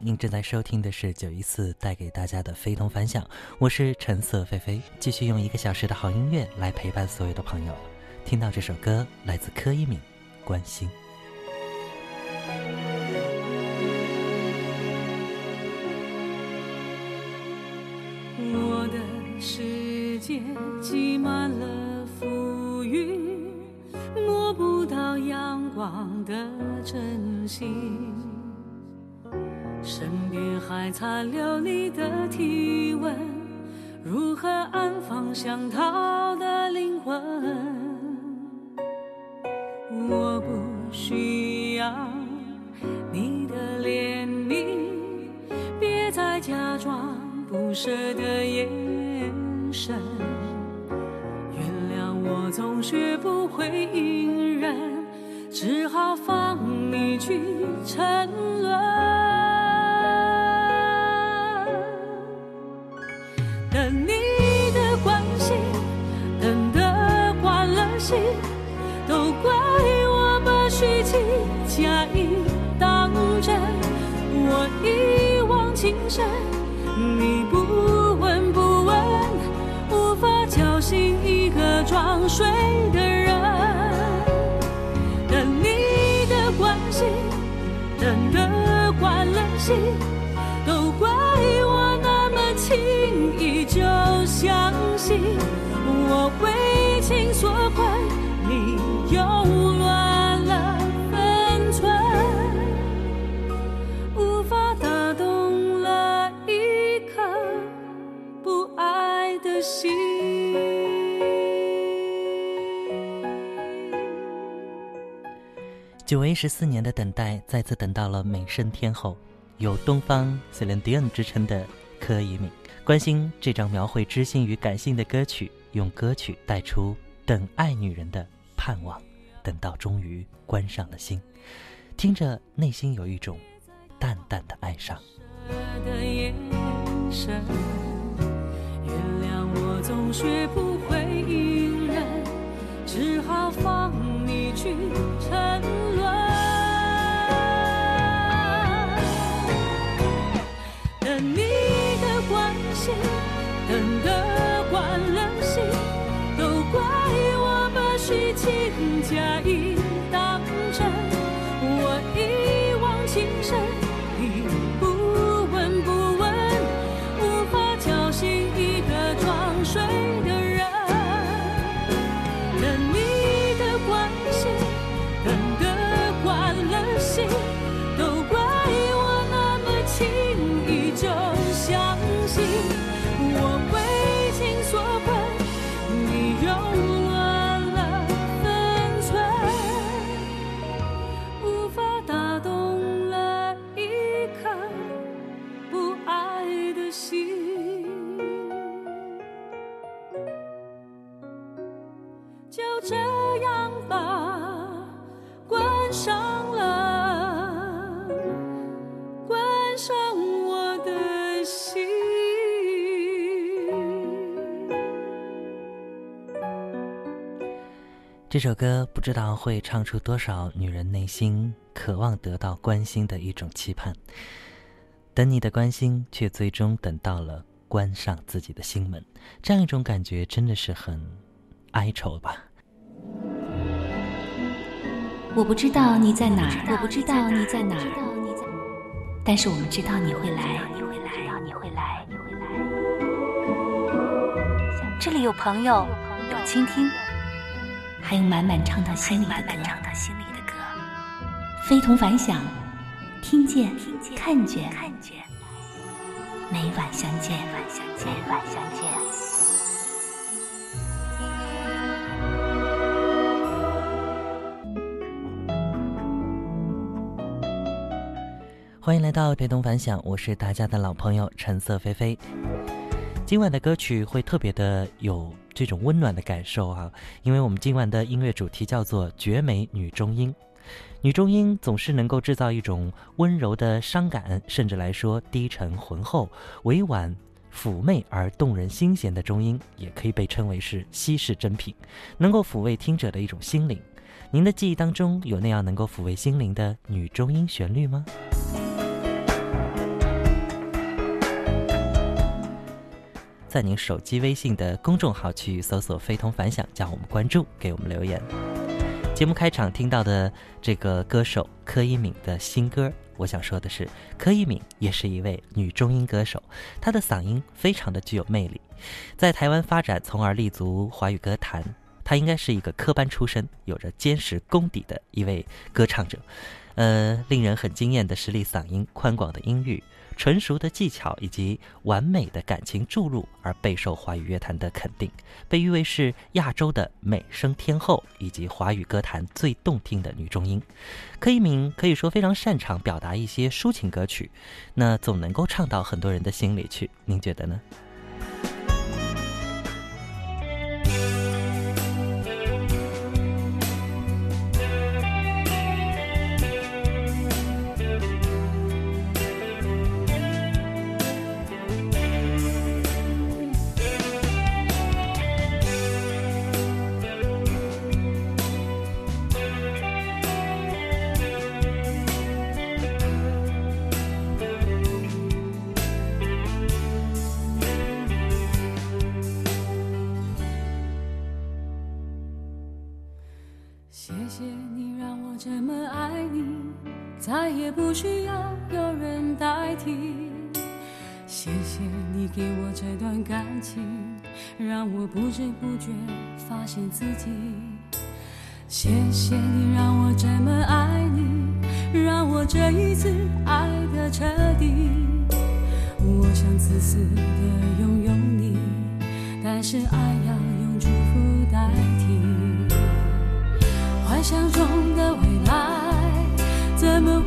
您正在收听的是九一四带给大家的非同凡响，我是橙色菲菲，继续用一个小时的好音乐来陪伴所有的朋友。听到这首歌，来自柯一敏，《关心》。我的世界挤满了浮云，摸不到阳光的真心。身边还残留你的体温，如何安放想逃的灵魂？我不需要你的怜悯，别再假装不舍的眼神。原谅我总学不会隐忍，只好放你去沉沦。都怪我把虚情假意当真，我一往情深，你不闻不问，无法叫醒一个装睡的人。等你的关心，等得惯了心，久违十四年的等待，再次等到了美声天后，有“东方 Celine Dion” 之称的柯以敏。关心这张描绘知心与感性的歌曲，用歌曲带出等爱女人的。盼望，等到终于关上了心，听着内心有一种淡淡的哀伤。原谅我总学不会隐忍，只好放你去沉沦。关这首歌不知道会唱出多少女人内心渴望得到关心的一种期盼，等你的关心，却最终等到了关上自己的心门，这样一种感觉真的是很哀愁吧。我不知道你在哪儿，我不知道你在哪儿，但是我们知道你会来，你会来，你会来，你会来。这里有朋友，有倾听。还有满满唱到心里的歌，非同凡响，听见，看见，每晚相见，每晚相见。欢迎来到非同凡响，我是大家的老朋友橙色菲菲。今晚的歌曲会特别的有这种温暖的感受啊，因为我们今晚的音乐主题叫做绝美女中音。女中音总是能够制造一种温柔的伤感，甚至来说低沉浑厚、委婉妩媚而动人心弦的中音，也可以被称为是稀世珍品，能够抚慰听者的一种心灵。您的记忆当中有那样能够抚慰心灵的女中音旋律吗？在您手机微信的公众号去搜索“非同凡响”，加我们关注，给我们留言。节目开场听到的这个歌手柯以敏的新歌，我想说的是，柯以敏也是一位女中音歌手，她的嗓音非常的具有魅力，在台湾发展，从而立足华语歌坛。她应该是一个科班出身、有着坚实功底的一位歌唱者，呃，令人很惊艳的实力嗓音、宽广的音域。纯熟的技巧以及完美的感情注入，而备受华语乐坛的肯定，被誉为是亚洲的美声天后，以及华语歌坛最动听的女中音。柯以敏可以说非常擅长表达一些抒情歌曲，那总能够唱到很多人的心里去。您觉得呢？谢谢你让我这么爱你，再也不需要有人代替。谢谢你给我这段感情，让我不知不觉发现自己。谢谢你让我这么爱你，让我这一次爱的彻底。我想自私的拥有你，但是爱要幻想中的未来，怎么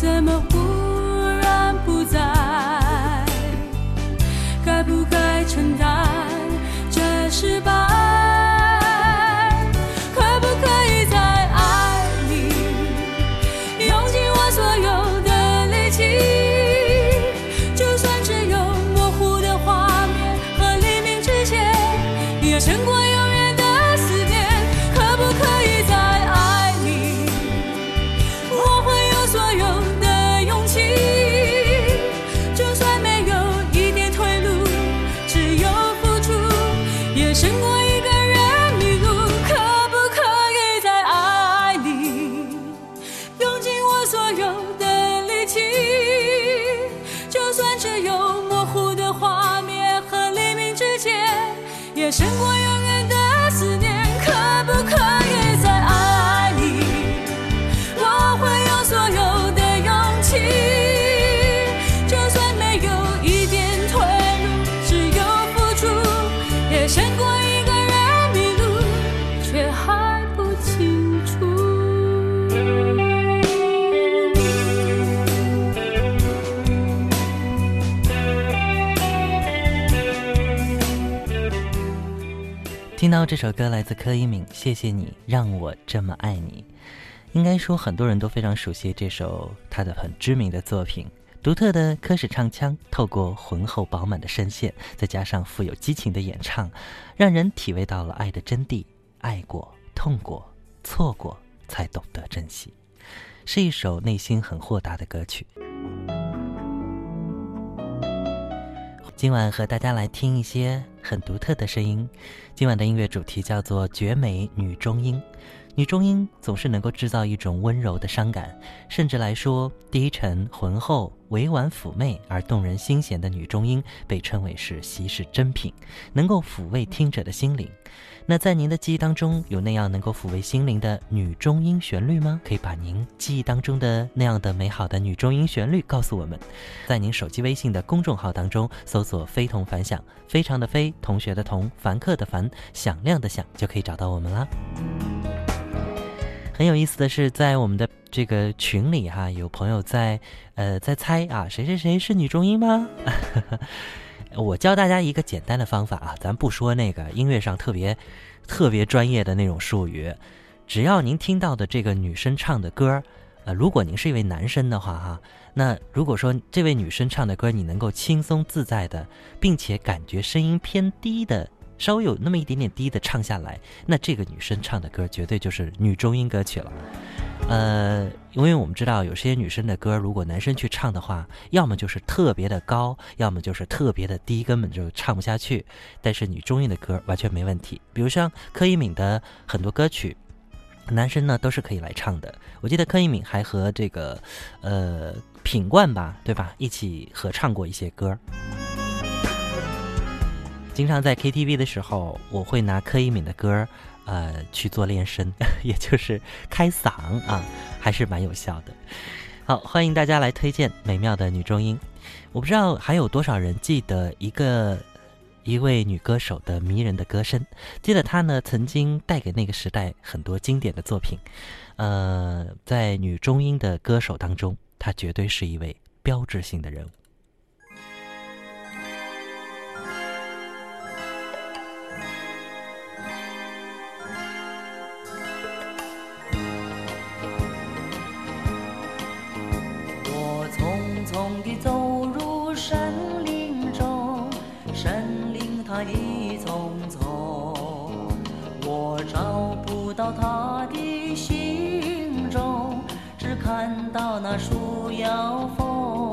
怎么忽然不在？该不该承担这失败？胜过有。这首歌来自柯以敏，谢谢你让我这么爱你。应该说很多人都非常熟悉这首他的很知名的作品。独特的科室唱腔，透过浑厚饱满的声线，再加上富有激情的演唱，让人体味到了爱的真谛。爱过、痛过、错过，才懂得珍惜，是一首内心很豁达的歌曲。今晚和大家来听一些很独特的声音。今晚的音乐主题叫做“绝美女中音”。女中音总是能够制造一种温柔的伤感，甚至来说低沉浑厚。委婉妩媚而动人心弦的女中音被称为是稀世珍品，能够抚慰听者的心灵。那在您的记忆当中有那样能够抚慰心灵的女中音旋律吗？可以把您记忆当中的那样的美好的女中音旋律告诉我们，在您手机微信的公众号当中搜索“非同凡响”，非常的非，同学的同，凡客的凡，响亮的响，就可以找到我们啦。很有意思的是，在我们的这个群里哈，有朋友在呃在猜啊，谁谁谁是女中音吗？我教大家一个简单的方法啊，咱不说那个音乐上特别特别专业的那种术语，只要您听到的这个女生唱的歌，呃，如果您是一位男生的话哈，那如果说这位女生唱的歌你能够轻松自在的，并且感觉声音偏低的。稍微有那么一点点低的唱下来，那这个女生唱的歌绝对就是女中音歌曲了。呃，因为我们知道有些女生的歌，如果男生去唱的话，要么就是特别的高，要么就是特别的低，根本就唱不下去。但是女中音的歌完全没问题，比如像柯以敏的很多歌曲，男生呢都是可以来唱的。我记得柯以敏还和这个呃品冠吧，对吧，一起合唱过一些歌。经常在 KTV 的时候，我会拿柯以敏的歌，呃，去做练声，也就是开嗓啊，还是蛮有效的。好，欢迎大家来推荐美妙的女中音。我不知道还有多少人记得一个一位女歌手的迷人的歌声，记得她呢曾经带给那个时代很多经典的作品。呃，在女中音的歌手当中，她绝对是一位标志性的人物。到他的心中，只看到那树摇风。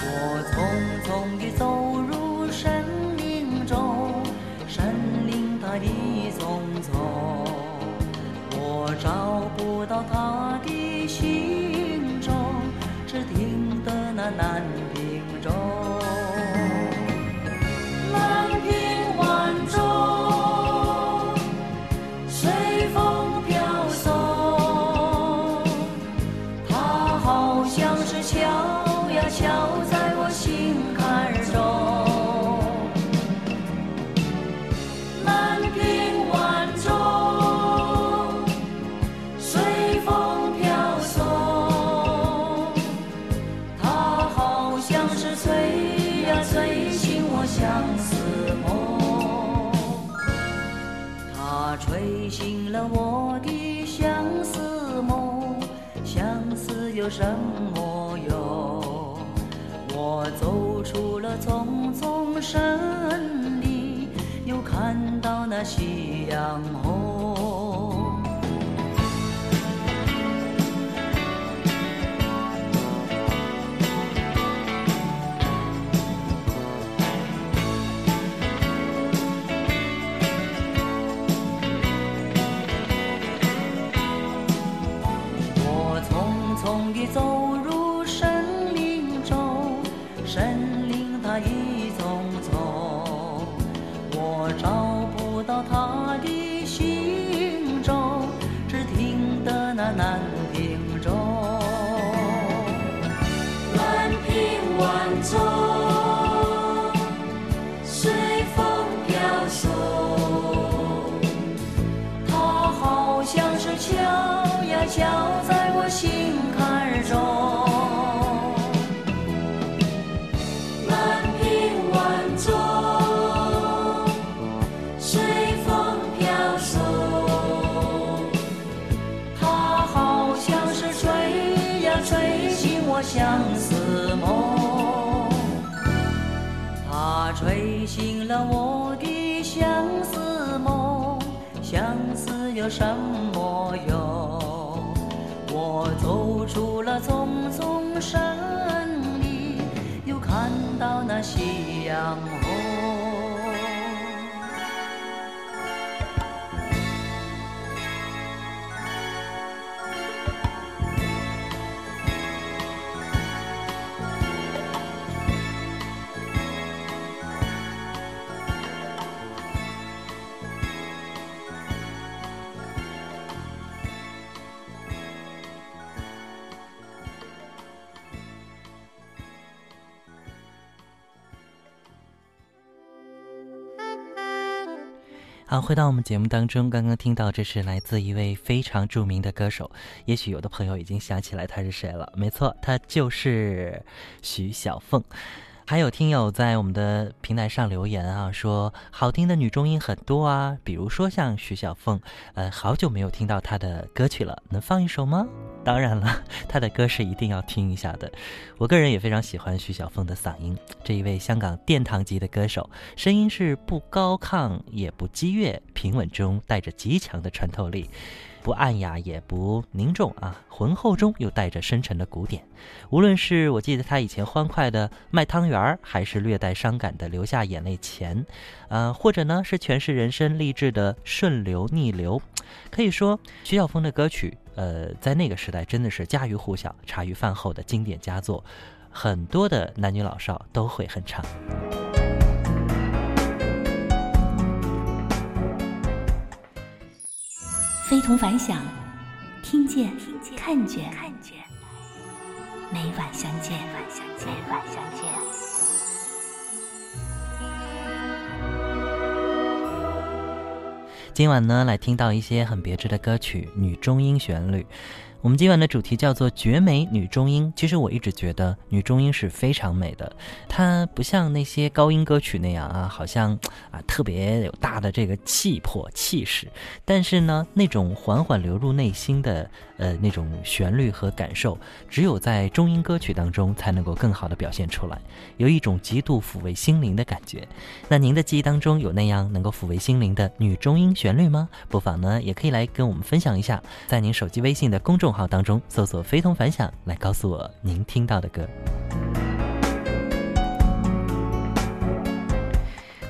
我匆匆地走入森林中，森林它一丛丛，我找不到他的心中，只听得那南醒了我的相思梦，相思有什么用？我走出了丛丛森林，又看到那夕阳红。风雨中相思梦，它吹醒了我的相思梦。相思有什么用？我走出了丛丛山里，又看到那夕阳好，回到我们节目当中，刚刚听到这是来自一位非常著名的歌手，也许有的朋友已经想起来他是谁了。没错，他就是徐小凤。还有听友在我们的平台上留言啊，说好听的女中音很多啊，比如说像徐小凤，呃，好久没有听到她的歌曲了，能放一首吗？当然了，她的歌是一定要听一下的。我个人也非常喜欢徐小凤的嗓音，这一位香港殿堂级的歌手，声音是不高亢也不激越，平稳中带着极强的穿透力。不暗哑也不凝重啊，浑厚中又带着深沉的古典。无论是我记得他以前欢快的卖汤圆儿，还是略带伤感的流下眼泪前，呃，或者呢是诠释人生励志的顺流逆流，可以说徐小凤的歌曲，呃，在那个时代真的是家喻户晓、茶余饭后的经典佳作，很多的男女老少都会哼唱。非同凡响，听见，看见，每晚相见，每晚相见。今晚呢，来听到一些很别致的歌曲，女中音旋律。我们今晚的主题叫做“绝美女中音”。其实我一直觉得女中音是非常美的，它不像那些高音歌曲那样啊，好像啊特别有大的这个气魄气势。但是呢，那种缓缓流入内心的呃那种旋律和感受，只有在中音歌曲当中才能够更好的表现出来，有一种极度抚慰心灵的感觉。那您的记忆当中有那样能够抚慰心灵的女中音旋律吗？不妨呢也可以来跟我们分享一下，在您手机微信的公众。众号当中搜索“非同凡响”，来告诉我您听到的歌。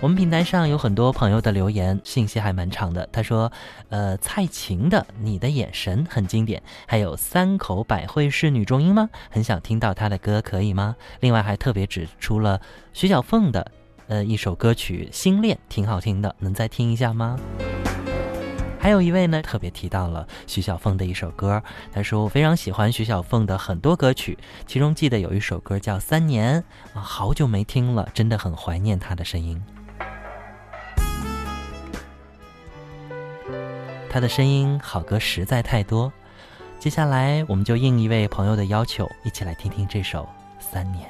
我们平台上有很多朋友的留言，信息还蛮长的。他说：“呃，蔡琴的《你的眼神》很经典，还有三口百惠是女中音吗？很想听到她的歌，可以吗？另外还特别指出了徐小凤的呃一首歌曲《心恋》，挺好听的，能再听一下吗？”还有一位呢，特别提到了徐小凤的一首歌。他说我非常喜欢徐小凤的很多歌曲，其中记得有一首歌叫《三年》，啊，好久没听了，真的很怀念她的声音。她的声音好歌实在太多，接下来我们就应一位朋友的要求，一起来听听这首《三年》。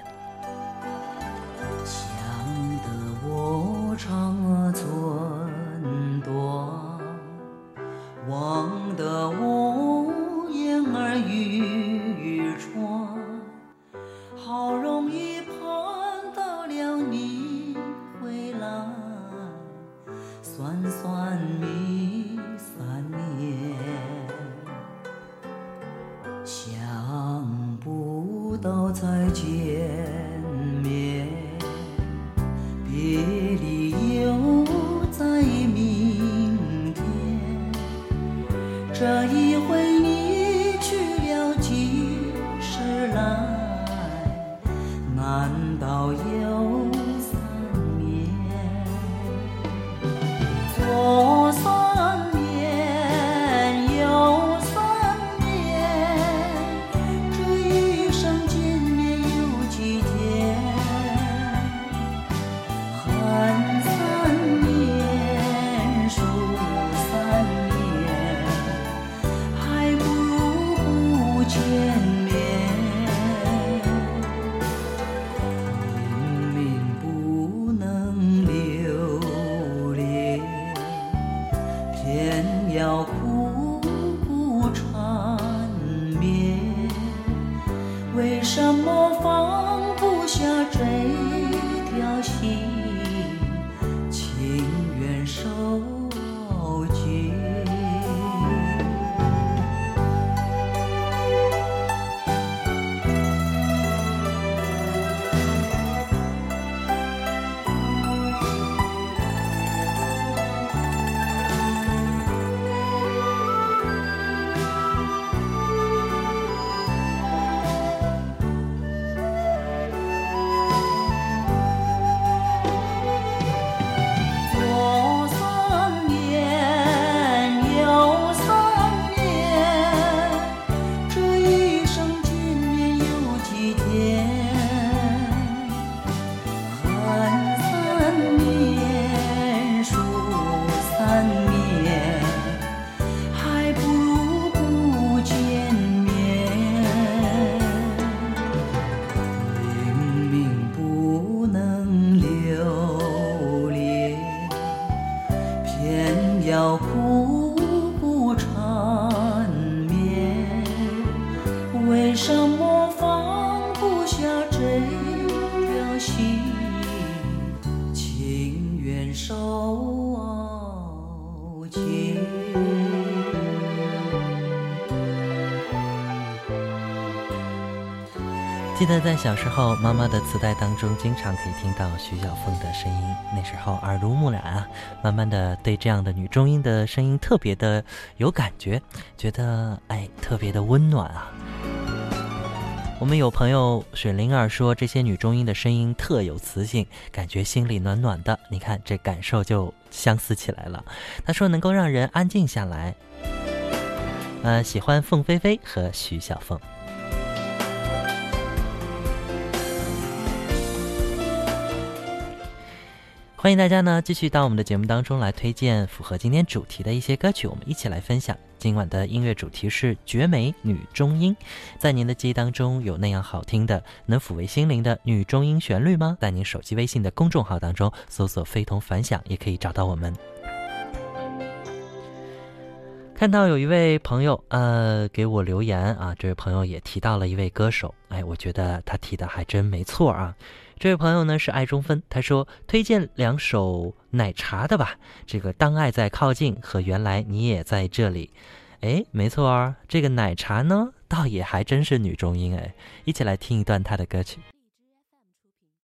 我放不下这条心，记得在小时候，妈妈的磁带当中，经常可以听到徐小凤的声音。那时候耳濡目染啊，慢慢的对这样的女中音的声音特别的有感觉，觉得哎特别的温暖啊。我们有朋友雪灵儿说，这些女中音的声音特有磁性，感觉心里暖暖的。你看这感受就相似起来了。她说能够让人安静下来。呃，喜欢凤飞飞和徐小凤。欢迎大家呢继续到我们的节目当中来推荐符合今天主题的一些歌曲，我们一起来分享。今晚的音乐主题是绝美女中音，在您的记忆当中有那样好听的、能抚慰心灵的女中音旋律吗？在您手机微信的公众号当中搜索“非同凡响”，也可以找到我们。看到有一位朋友呃给我留言啊，这位朋友也提到了一位歌手，哎，我觉得他提的还真没错啊。这位朋友呢是爱中分，他说推荐两首奶茶的吧，这个《当爱在靠近》和《原来你也在这里》。哎，没错啊，这个奶茶呢倒也还真是女中音哎，一起来听一段她的歌曲。